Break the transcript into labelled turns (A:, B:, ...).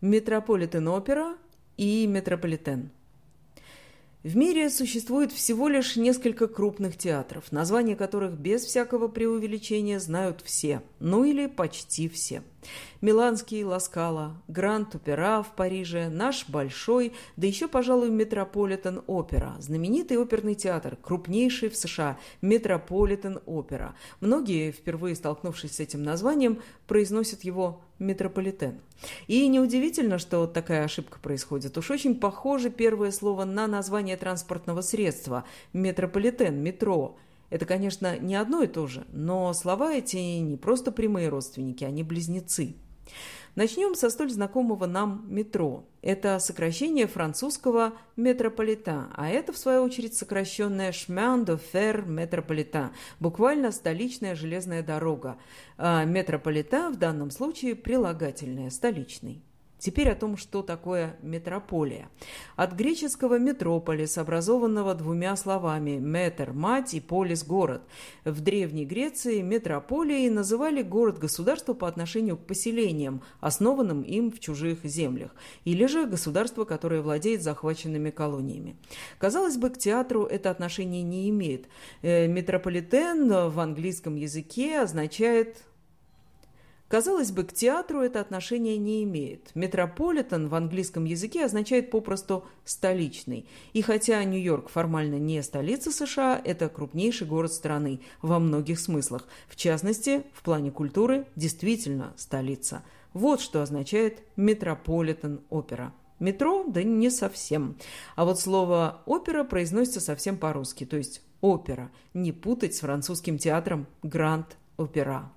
A: Метрополитен-опера и Метрополитен. В мире существует всего лишь несколько крупных театров, названия которых без всякого преувеличения знают все, ну или почти все. Миланский Ла Скала, Гранд-Опера в Париже, наш Большой, да еще, пожалуй, Метрополитен-Опера, знаменитый оперный театр, крупнейший в США, Метрополитен-Опера. Многие, впервые столкнувшись с этим названием, произносят его метрополитен. И неудивительно, что такая ошибка происходит. Уж очень похоже первое слово на название транспортного средства – метрополитен, метро – это, конечно, не одно и то же, но слова эти не просто прямые родственники, они близнецы. Начнем со столь знакомого нам метро. Это сокращение французского метрополита, а это, в свою очередь, сокращенное «Chemin de fer métropolitain», буквально «столичная железная дорога». А метрополита в данном случае прилагательное «столичный». Теперь о том, что такое метрополия. От греческого «метрополис», образованного двумя словами «метр» – мать и «полис» – город. В Древней Греции метрополией называли город-государство по отношению к поселениям, основанным им в чужих землях, или же государство, которое владеет захваченными колониями. Казалось бы, к театру это отношение не имеет. Э, метрополитен в английском языке означает Казалось бы, к театру это отношение не имеет. Метрополитен в английском языке означает попросту «столичный». И хотя Нью-Йорк формально не столица США, это крупнейший город страны во многих смыслах. В частности, в плане культуры действительно столица. Вот что означает метрополитен-опера. Метро? Да не совсем. А вот слово «опера» произносится совсем по-русски, то есть «опера». Не путать с французским театром «Гранд-опера».